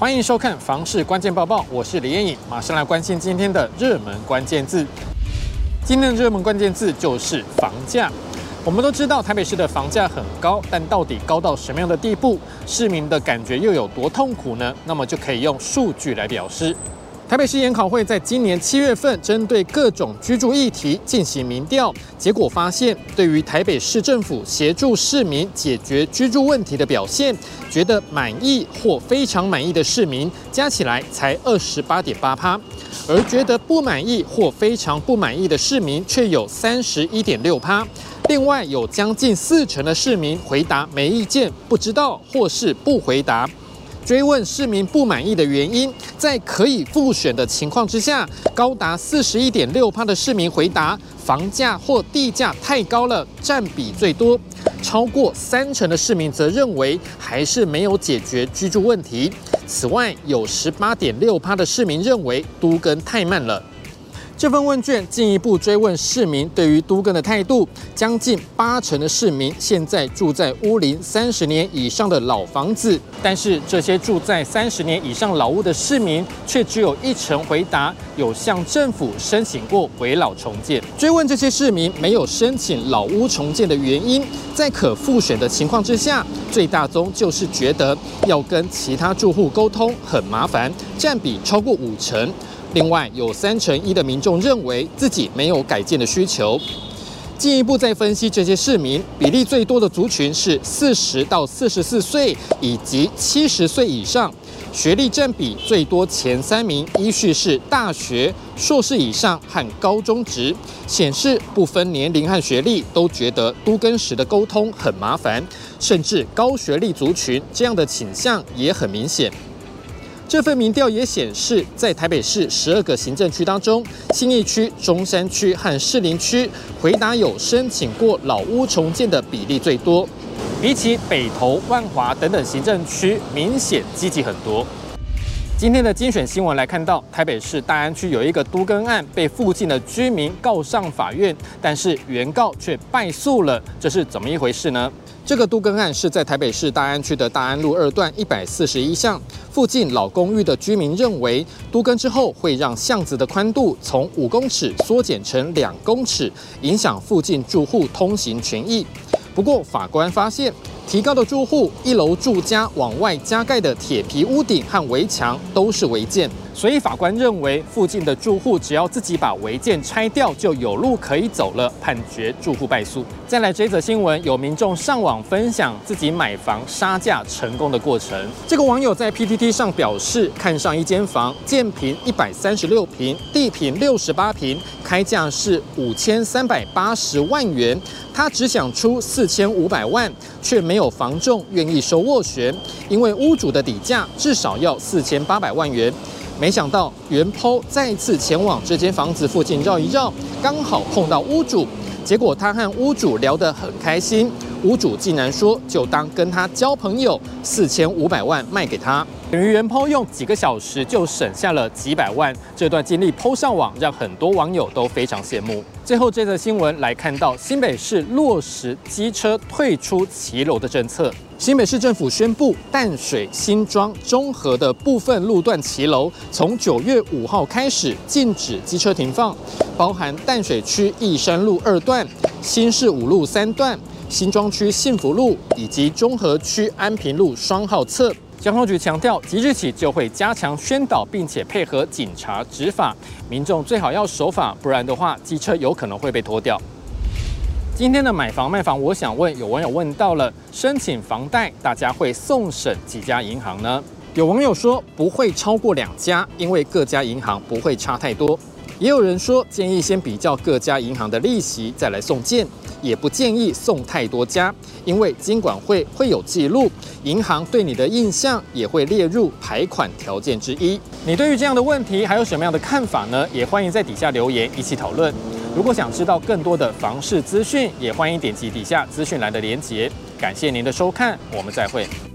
欢迎收看《房市关键报报》，我是李艳颖，马上来关心今天的热门关键字。今天的热门关键字就是房价。我们都知道台北市的房价很高，但到底高到什么样的地步，市民的感觉又有多痛苦呢？那么就可以用数据来表示。台北市研考会在今年七月份针对各种居住议题进行民调，结果发现，对于台北市政府协助市民解决居住问题的表现，觉得满意或非常满意的市民加起来才二十八点八趴，而觉得不满意或非常不满意的市民却有三十一点六趴。另外有将近四成的市民回答没意见、不知道或是不回答。追问市民不满意的原因，在可以复选的情况之下，高达四十一点六趴的市民回答房价或地价太高了，占比最多。超过三成的市民则认为还是没有解决居住问题。此外，有十八点六趴的市民认为都更太慢了。这份问卷进一步追问市民对于都更的态度，将近八成的市民现在住在屋龄三十年以上的老房子，但是这些住在三十年以上老屋的市民，却只有一成回答有向政府申请过危老重建。追问这些市民没有申请老屋重建的原因，在可复选的情况之下，最大宗就是觉得要跟其他住户沟通很麻烦，占比超过五成。另外，有三成一的民众认为自己没有改建的需求。进一步再分析这些市民，比例最多的族群是四十到四十四岁以及七十岁以上，学历占比最多前三名依序是大学、硕士以上和高中职，显示不分年龄和学历都觉得都更时的沟通很麻烦，甚至高学历族群这样的倾向也很明显。这份民调也显示，在台北市十二个行政区当中，新义区、中山区和士林区回答有申请过老屋重建的比例最多，比起北投、万华等等行政区，明显积极很多。今天的精选新闻来看到，台北市大安区有一个都更案被附近的居民告上法院，但是原告却败诉了，这是怎么一回事呢？这个都更案是在台北市大安区的大安路二段一百四十一巷附近老公寓的居民认为，都更之后会让巷子的宽度从五公尺缩减成两公尺，影响附近住户通行权益。不过法官发现，提高的住户一楼住家往外加盖的铁皮屋顶和围墙都是违建。所以法官认为，附近的住户只要自己把违建拆掉，就有路可以走了，判决住户败诉。再来这则新闻，有民众上网分享自己买房杀价成功的过程。这个网友在 PTT 上表示，看上一间房，建坪一百三十六坪，地坪六十八坪，开价是五千三百八十万元，他只想出四千五百万，却没有房仲愿意收斡旋，因为屋主的底价至少要四千八百万元。没想到原 PO 再次前往这间房子附近绕一绕，刚好碰到屋主，结果他和屋主聊得很开心，屋主竟然说就当跟他交朋友，四千五百万卖给他。等于原抛用几个小时就省下了几百万，这段经历抛上网，让很多网友都非常羡慕。最后这则新闻来看到新北市落实机车退出骑楼的政策，新北市政府宣布淡水、新庄、中和的部分路段骑楼，从九月五号开始禁止机车停放，包含淡水区义山路二段、新市五路三段、新庄区幸福路以及中和区安平路双号侧。交通局强调，即日起就会加强宣导，并且配合警察执法，民众最好要守法，不然的话，机车有可能会被拖掉。今天的买房卖房，我想问，有网友问到了，申请房贷，大家会送审几家银行呢？有网友说不会超过两家，因为各家银行不会差太多。也有人说建议先比较各家银行的利息，再来送件。也不建议送太多家，因为金管会会有记录，银行对你的印象也会列入排款条件之一。你对于这样的问题还有什么样的看法呢？也欢迎在底下留言一起讨论。如果想知道更多的房市资讯，也欢迎点击底下资讯栏的连结。感谢您的收看，我们再会。